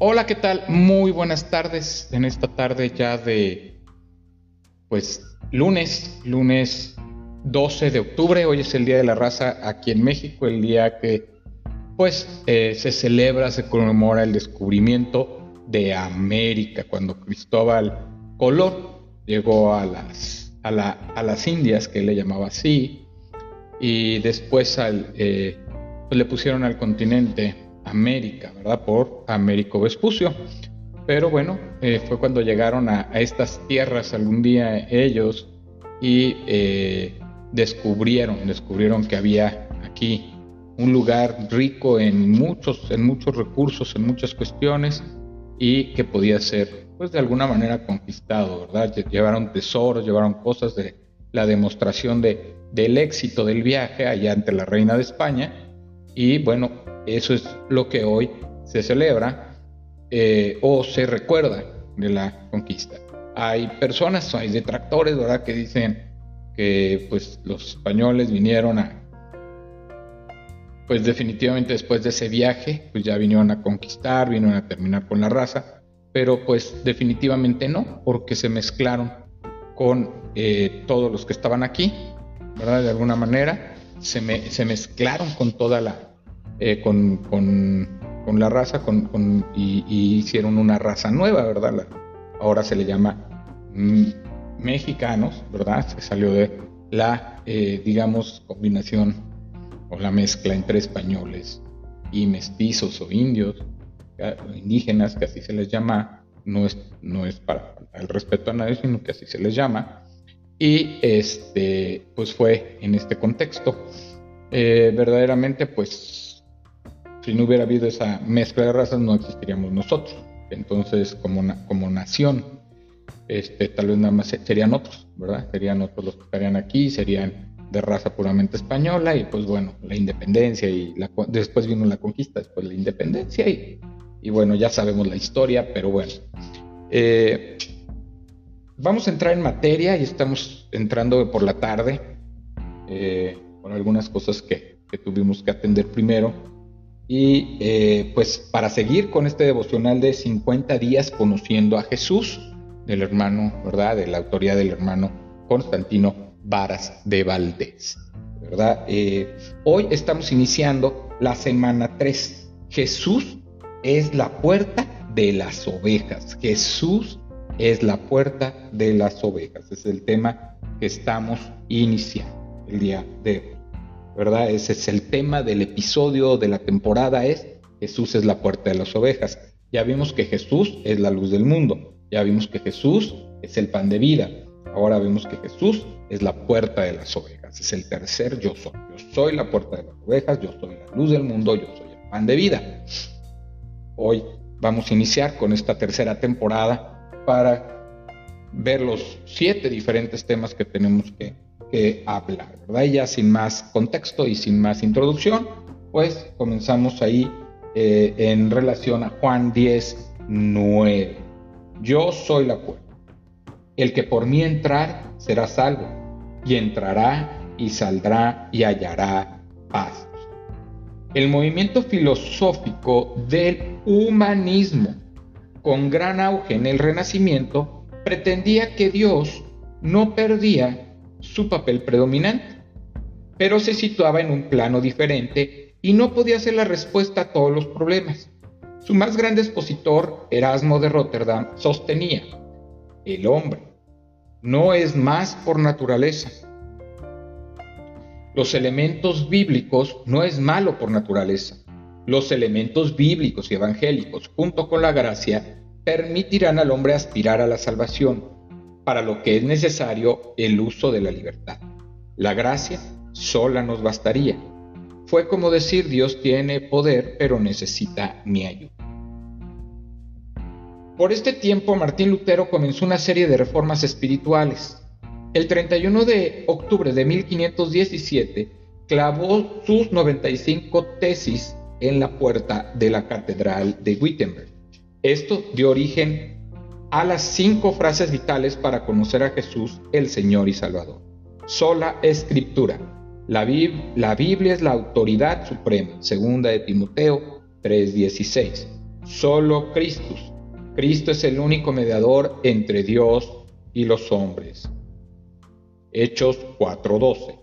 Hola, ¿qué tal? Muy buenas tardes. En esta tarde ya de, pues, lunes, lunes 12 de octubre. Hoy es el Día de la Raza aquí en México, el día que, pues, eh, se celebra, se conmemora el descubrimiento de América, cuando Cristóbal Colón llegó a las, a, las Indias, que él le llamaba así, y después al, eh, pues, le pusieron al continente América, ¿verdad? Por Américo Vespucio. Pero bueno, eh, fue cuando llegaron a, estas tierras algún día ellos y eh, descubrieron, descubrieron que había aquí un lugar rico en muchos, en muchos recursos, en muchas cuestiones y que podía ser, pues de alguna manera conquistado, ¿verdad? Llevaron tesoros, llevaron cosas de la demostración de, del éxito del viaje allá ante la reina de España y bueno, eso es lo que hoy se celebra eh, o se recuerda de la conquista. Hay personas, hay detractores, ¿verdad?, que dicen que pues los españoles vinieron a, pues definitivamente después de ese viaje, pues ya vinieron a conquistar, vinieron a terminar con la raza, pero pues definitivamente no, porque se mezclaron con eh, todos los que estaban aquí, ¿verdad? De alguna manera, se, se mezclaron con toda la, eh, con, con, la raza con, y, hicieron una raza nueva, ¿verdad? ahora se le llama mm, mexicanos, ¿verdad? Se salió de la, eh, digamos, combinación o la mezcla entre españoles y mestizos o indios, o indígenas, que así se les llama, no es, no es para el respeto a nadie, sino que así se les llama. Y este, pues fue en este contexto. Eh, verdaderamente, pues si no hubiera habido esa mezcla de razas, no existiríamos nosotros. Entonces, como, como nación, este, tal vez nada más serían otros, ¿verdad? Serían otros los que estarían aquí, serían de raza puramente española y pues bueno, la independencia y después vino la conquista, después la independencia y, y bueno, ya sabemos la historia, pero bueno. Eh, vamos a entrar en materia y estamos entrando por la tarde eh, con algunas cosas que, que tuvimos que atender primero. Y eh, pues para seguir con este devocional de 50 días conociendo a Jesús, del hermano, ¿verdad? De la autoría del hermano Constantino Varas de Valdés, ¿verdad? Eh, hoy estamos iniciando la semana 3. Jesús es la puerta de las ovejas. Jesús es la puerta de las ovejas. Es el tema que estamos iniciando el día de hoy. ¿Verdad? Ese es el tema del episodio de la temporada, es Jesús es la puerta de las ovejas. Ya vimos que Jesús es la luz del mundo, ya vimos que Jesús es el pan de vida, ahora vemos que Jesús es la puerta de las ovejas, es el tercer yo soy. Yo soy la puerta de las ovejas, yo soy la luz del mundo, yo soy el pan de vida. Hoy vamos a iniciar con esta tercera temporada para ver los siete diferentes temas que tenemos que que hablar, ¿verdad? Y ya sin más contexto y sin más introducción, pues comenzamos ahí eh, en relación a Juan 10, 9. Yo soy la puerta. El que por mí entrar será salvo, y entrará y saldrá y hallará paz. El movimiento filosófico del humanismo, con gran auge en el Renacimiento, pretendía que Dios no perdía su papel predominante, pero se situaba en un plano diferente y no podía ser la respuesta a todos los problemas. Su más grande expositor, Erasmo de Rotterdam, sostenía, el hombre no es más por naturaleza. Los elementos bíblicos no es malo por naturaleza. Los elementos bíblicos y evangélicos, junto con la gracia, permitirán al hombre aspirar a la salvación para lo que es necesario el uso de la libertad. La gracia sola nos bastaría. Fue como decir Dios tiene poder pero necesita mi ayuda. Por este tiempo Martín Lutero comenzó una serie de reformas espirituales. El 31 de octubre de 1517 clavó sus 95 tesis en la puerta de la catedral de Wittenberg. Esto dio origen a las cinco frases vitales para conocer a Jesús, el Señor y Salvador. Sola escritura. La, Biblia es la autoridad suprema, segunda de Timoteo 3:16. solo Cristo. Cristo es el único mediador entre Dios y los hombres. Hechos 4:12.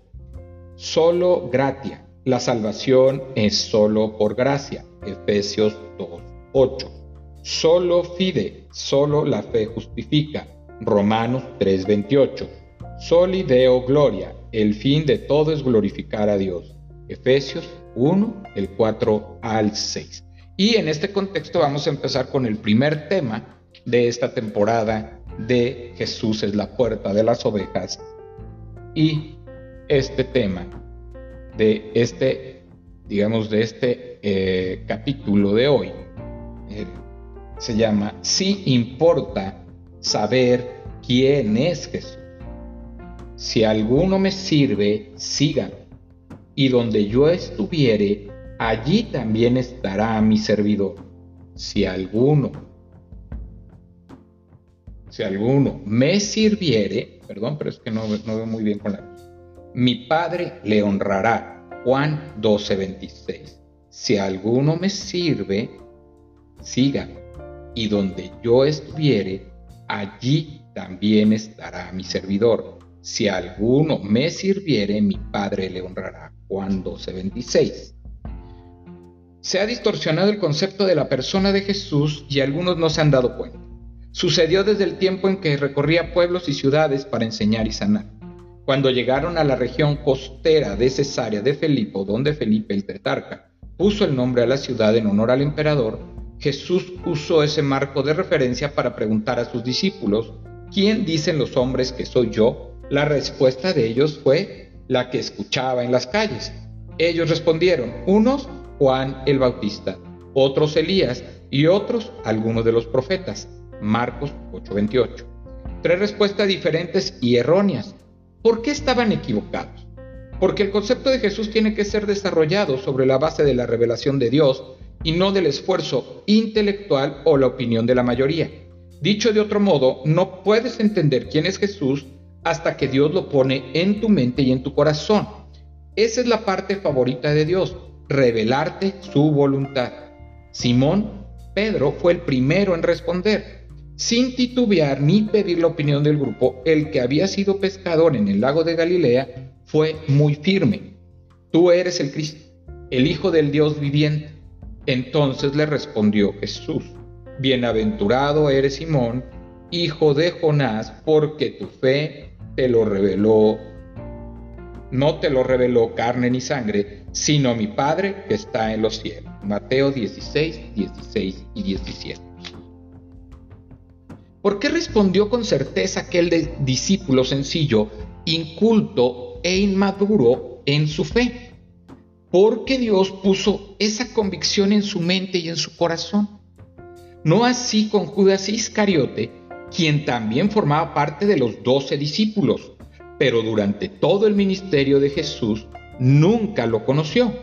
Solo gratia. La salvación es solo por gracia. Efesios 2:8. Solo fide. Solo la fe justifica. Romanos 3:28. Soli Deo Gloria. El fin de todo es glorificar a Dios. Efesios 1, el 4 al 6. Y en este contexto vamos a empezar con el primer tema de esta temporada de Jesús es la puerta de las ovejas y este tema de este, digamos, de este eh, capítulo de hoy eh, se llama Si importa saber quién es Jesús. Si alguno me sirve, sígame. Y donde yo estuviere, allí también estará mi servidor. Si alguno, si alguno me sirviere, Perdón, pero es que no, no veo muy bien con la Mi Padre le honrará. Juan 12:26. Si alguno me sirve, sígame. Y donde yo estuviere, allí también estará mi servidor. Si alguno me sirviere, mi Padre le honrará. Juan 12:26. Se ha distorsionado el concepto de la persona de Jesús y algunos no se han dado cuenta. Sucedió desde el tiempo en que recorría pueblos y ciudades para enseñar y sanar. Cuando llegaron a la región costera de Cesarea de Felipo, donde Felipe el Tetarca puso el nombre a la ciudad en honor al emperador, Jesús usó ese marco de referencia para preguntar a sus discípulos, ¿quién dicen los hombres que soy yo? La respuesta de ellos fue la que escuchaba en las calles. Ellos respondieron, unos Juan el Bautista, otros Elías y otros algunos de los profetas. Marcos 8:28. Tres respuestas diferentes y erróneas. ¿Por qué estaban equivocados? Porque el concepto de Jesús tiene que ser desarrollado sobre la base de la revelación de Dios y no del esfuerzo intelectual o la opinión de la mayoría. Dicho de otro modo, no puedes entender quién es Jesús hasta que Dios lo pone en tu mente y en tu corazón. Esa es la parte favorita de Dios, revelarte su voluntad. Simón, Pedro fue el primero en responder. Sin titubear ni pedir la opinión del grupo, el que había sido pescador en el lago de Galilea fue muy firme. Tú eres el Cristo, el Hijo del Dios viviente. Entonces le respondió Jesús, Bienaventurado eres Simón, hijo de Jonás, porque tu fe te lo reveló, no te lo reveló carne ni sangre, sino mi Padre que está en los cielos. Mateo 16, 16 y 17. ¿Por qué respondió con certeza aquel discípulo sencillo, inculto e inmaduro en su fe? Porque Dios puso esa convicción en su mente y en su corazón. No así con Judas Iscariote, quien también formaba parte de los doce discípulos, pero durante todo el ministerio de Jesús nunca lo conoció.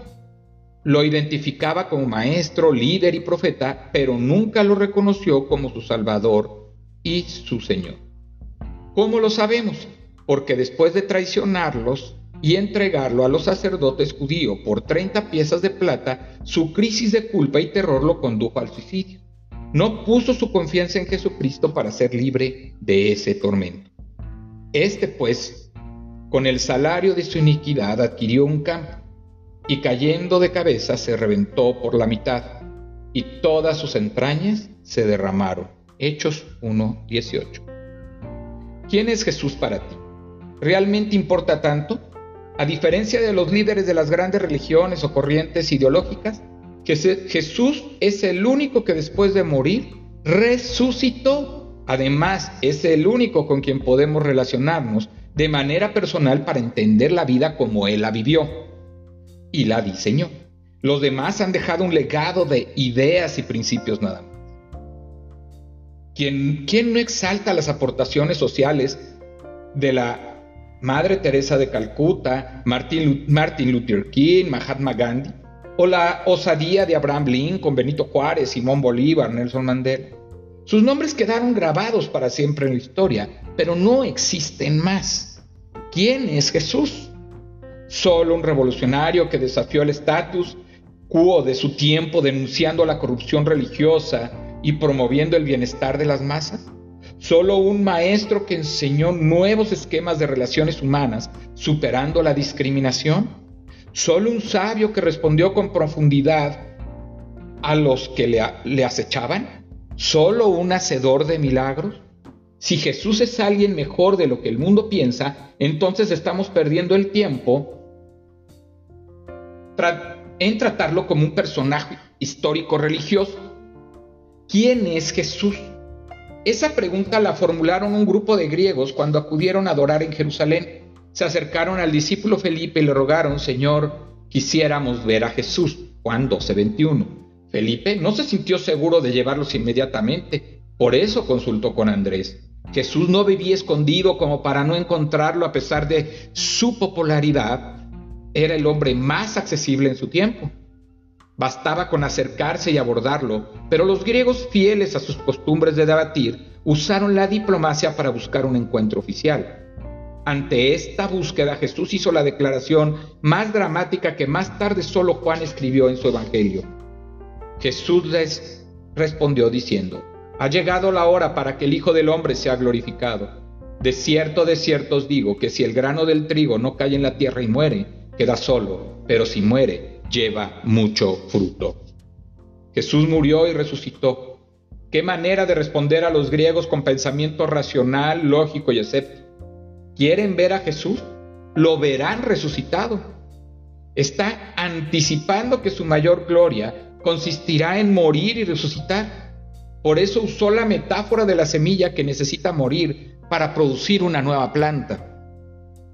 Lo identificaba como maestro, líder y profeta, pero nunca lo reconoció como su Salvador y su Señor. ¿Cómo lo sabemos? Porque después de traicionarlos y entregarlo a los sacerdotes judíos por 30 piezas de plata, su crisis de culpa y terror lo condujo al suicidio. No puso su confianza en Jesucristo para ser libre de ese tormento. Este, pues, con el salario de su iniquidad adquirió un campo y cayendo de cabeza se reventó por la mitad y todas sus entrañas se derramaron Hechos 1.18. ¿Quién es Jesús para ti? ¿Realmente importa tanto? A diferencia de los líderes de las grandes religiones o corrientes ideológicas, Jesús es el único que después de morir resucitó. Además, es el único con quien podemos relacionarnos de manera personal para entender la vida como Él la vivió y la diseñó. Los demás han dejado un legado de ideas y principios nada más. ¿Quién, no exalta las aportaciones sociales de la Madre Teresa de Calcuta, Martin, Luther King, Mahatma Gandhi? ¿O la osadía de Abraham Lincoln, Benito Juárez, Simón Bolívar, Nelson Mandela? Sus nombres quedaron grabados para siempre en la historia, pero no existen más. ¿Quién es Jesús? Solo un revolucionario que desafió el estatus quo de su tiempo denunciando la corrupción religiosa y promoviendo el bienestar de las masas? Solo un maestro que enseñó nuevos esquemas de relaciones humanas, superando la discriminación. Solo un sabio que respondió con profundidad a los que le, acechaban. Solo un hacedor de milagros. Si Jesús es alguien mejor de lo que el mundo piensa, entonces estamos perdiendo el tiempo en tratarlo como un personaje histórico religioso. ¿Quién es Jesús? Esa pregunta la formularon un grupo de griegos cuando acudieron a adorar en Jerusalén. Se acercaron al discípulo Felipe y le rogaron, Señor, quisiéramos ver a Jesús. Juan 12:21. Felipe no se sintió seguro de llevarlos inmediatamente, por eso consultó con Andrés. Jesús no vivía escondido como para no encontrarlo a pesar de su popularidad. Era el hombre más accesible en su tiempo. Bastaba con acercarse y abordarlo, pero los griegos fieles a sus costumbres de debatir usaron la diplomacia para buscar un encuentro oficial. Ante esta búsqueda Jesús hizo la declaración más dramática que más tarde solo Juan escribió en su Evangelio. Jesús les respondió diciendo, ha llegado la hora para que el Hijo del Hombre sea glorificado. De cierto, de cierto os digo que si el grano del trigo no cae en la tierra y muere, queda solo, pero si muere, lleva mucho fruto. Jesús murió y resucitó. ¿Qué manera de responder a los griegos con pensamiento racional, lógico y escéptico? ¿Quieren ver a Jesús? Lo verán resucitado. Está anticipando que su mayor gloria consistirá en morir y resucitar. Por eso usó la metáfora de la semilla que necesita morir para producir una nueva planta.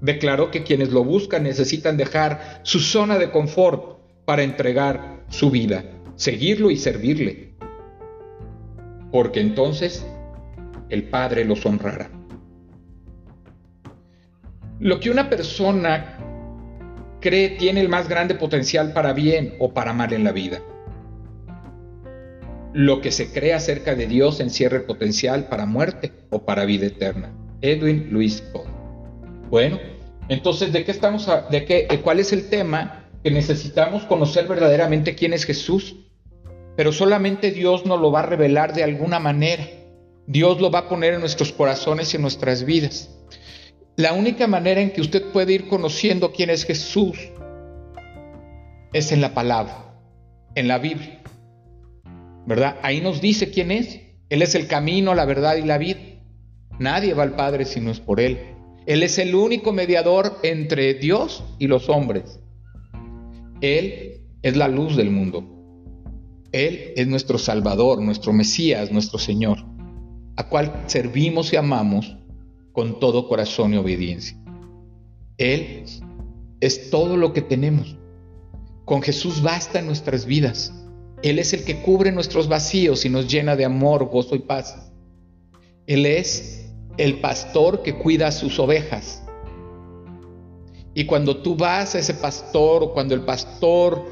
Declaró que quienes lo buscan necesitan dejar su zona de confort para entregar su vida, seguirlo y servirle. Porque entonces el Padre los honrará. Lo que una persona cree tiene el más grande potencial para bien o para mal en la vida. Lo que se cree acerca de Dios encierra el potencial para muerte o para vida eterna. Edwin Luis Cole. Bueno, entonces, ¿de qué estamos? de qué, ¿Cuál es el tema? Que necesitamos conocer verdaderamente quién es Jesús, pero solamente Dios nos lo va a revelar de alguna manera. Dios lo va a poner en nuestros corazones y en nuestras vidas. La única manera en que usted puede ir conociendo quién es Jesús es en la palabra, en la Biblia. ¿Verdad? Ahí nos dice quién es. Él es el camino, la verdad y la vida. Nadie va al Padre si no es por Él. Él es el único mediador entre Dios y los hombres. Él es la luz del mundo. Él es nuestro Salvador, nuestro Mesías, nuestro Señor, a cual servimos y amamos con todo corazón y obediencia. Él es todo lo que tenemos. Con Jesús basta en nuestras vidas. Él es el que cubre nuestros vacíos y nos llena de amor, gozo y paz. Él es el pastor que cuida sus ovejas. Y cuando tú vas a ese pastor o cuando el pastor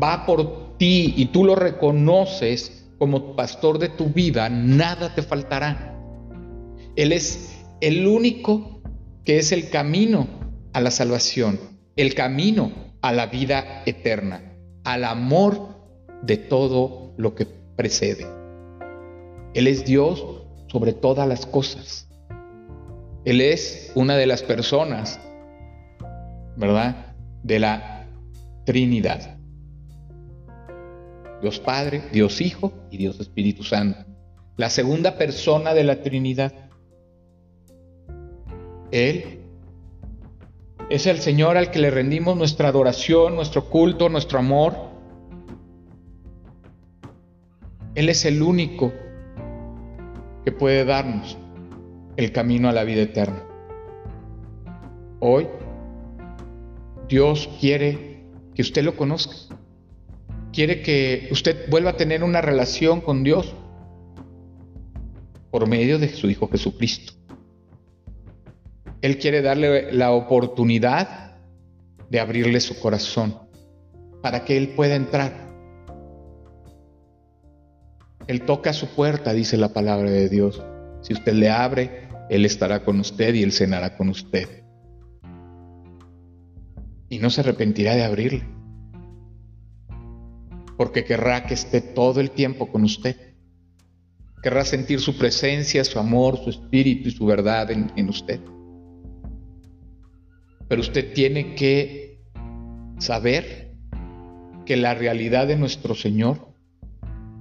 va por ti y tú lo reconoces como pastor de tu vida, nada te faltará. Él es el único que es el camino a la salvación, el camino a la vida eterna, al amor de todo lo que precede. Él es Dios sobre todas las cosas. Él es una de las personas ¿verdad? De la Trinidad. Dios Padre, Dios Hijo y Dios Espíritu Santo. La segunda persona de la Trinidad. Él es el Señor al que le rendimos nuestra adoración, nuestro culto, nuestro amor. Él es el único que puede darnos el camino a la vida eterna. Hoy Dios quiere que usted lo conozca. Quiere que usted vuelva a tener una relación con Dios por medio de su Hijo Jesucristo. Él quiere darle la oportunidad de abrirle su corazón para que Él pueda entrar. Él toca su puerta, dice la palabra de Dios. Si usted le abre, Él estará con usted y Él cenará con usted y no se arrepentirá de abrirle. porque querrá que esté todo el tiempo con usted. Querrá sentir su presencia, su amor, su espíritu y su verdad en, en usted. Pero usted tiene que saber que la realidad de nuestro Señor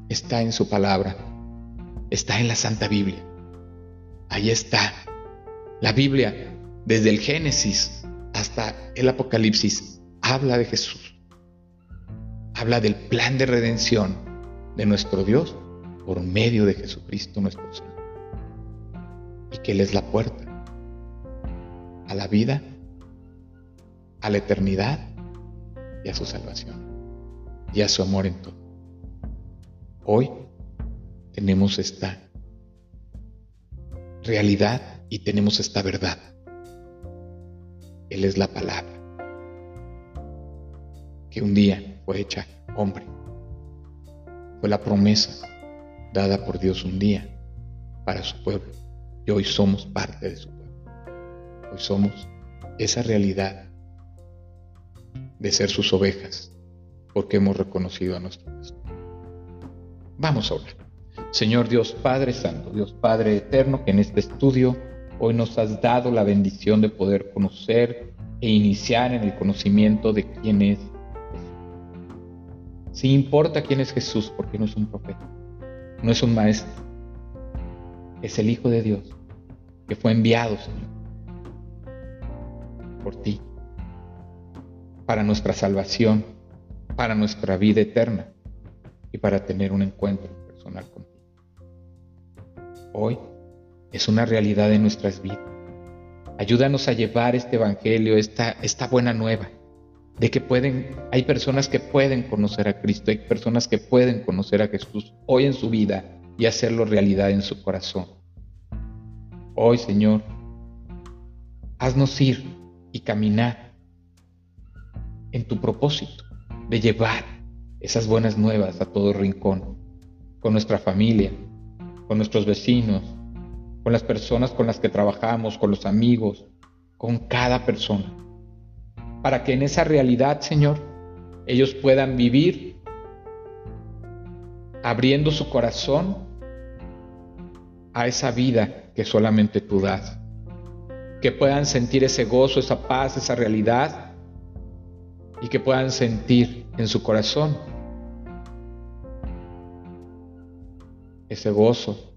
está en su palabra, está en la Santa Biblia. Ahí está. La Biblia, desde el Génesis hasta el Apocalipsis, habla de Jesús. Habla del plan de redención de nuestro Dios por medio de Jesucristo nuestro Señor. Y que Él es la puerta a la vida a la eternidad y a su salvación y a su amor en todo. Hoy tenemos esta realidad y tenemos esta verdad. Él es la palabra que un día fue hecha hombre. Fue la promesa dada por Dios un día para su pueblo. Y hoy somos parte de su pueblo. Hoy somos esa realidad de ser sus ovejas, porque hemos reconocido a nuestro pastor. Vamos a orar. Señor Dios Padre Santo, Dios Padre Eterno, que en este estudio hoy nos has dado la bendición de poder conocer e iniciar en el conocimiento de quién es Jesús. Si importa quién es Jesús, porque no es un profeta, no es un maestro, es el Hijo de Dios que fue enviado, Señor, por ti para nuestra salvación, para nuestra vida eterna y para tener un encuentro personal contigo. Hoy es una realidad de nuestras vidas. Ayúdanos a llevar este evangelio, esta, esta buena nueva, de que pueden, hay personas que pueden conocer a Cristo, hay personas que pueden conocer a Jesús hoy en su vida y hacerlo realidad en su corazón. Hoy, Señor, haznos ir y caminar en tu propósito de llevar esas buenas nuevas a todo rincón, con nuestra familia, con nuestros vecinos, con las personas con las que trabajamos, con los amigos, con cada persona, para que en esa realidad, Señor, ellos puedan vivir abriendo su corazón a esa vida que solamente tú das, que puedan sentir ese gozo, esa paz, esa realidad y que puedan sentir en su corazón ese gozo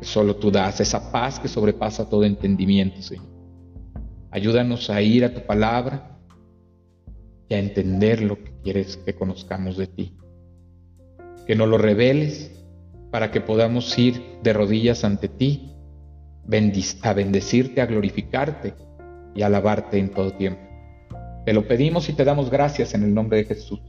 solo tú das, esa paz que sobrepasa todo entendimiento, Señor. Ayúdanos a ir a tu palabra y a entender lo que quieres que conozcamos de ti. Que nos lo reveles para que podamos ir de rodillas ante ti, a bendecirte, a glorificarte y a alabarte en todo tiempo. Te lo pedimos y te damos gracias en el nombre de Jesús.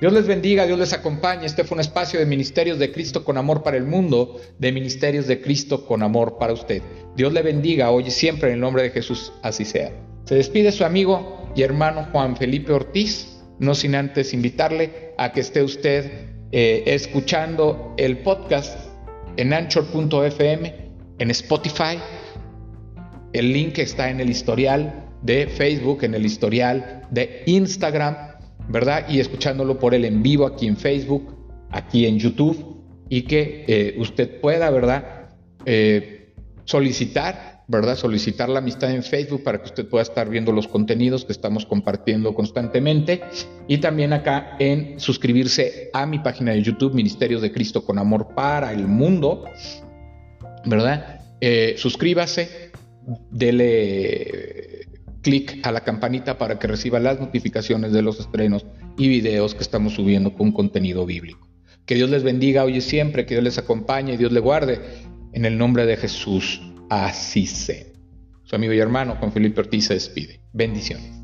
Dios les bendiga, Dios les acompañe. Este fue un espacio de Ministerios de Cristo con amor para el mundo, de Ministerios de Cristo con amor para usted. Dios le bendiga hoy y siempre en el nombre de Jesús, así sea. Se despide su amigo y hermano Juan Felipe Ortiz, no sin antes invitarle a que esté usted eh, escuchando el podcast en anchor.fm, en Spotify, el link está en el historial de Facebook, en el historial de Instagram, ¿verdad? Y escuchándolo por el en vivo aquí en Facebook, aquí en YouTube, y que eh, usted pueda, ¿verdad? Eh, solicitar, ¿verdad? Solicitar la amistad en Facebook para que usted pueda estar viendo los contenidos que estamos compartiendo constantemente. Y también acá en suscribirse a mi página de YouTube, Ministerios de Cristo con Amor para el Mundo, ¿verdad? Eh, suscríbase, dele clic a la campanita para que reciba las notificaciones de los estrenos y videos que estamos subiendo con contenido bíblico. Que Dios les bendiga hoy y siempre, que Dios les acompañe y Dios le guarde. En el nombre de Jesús, así sea. Su amigo y hermano Juan Felipe Ortiz se despide. Bendiciones.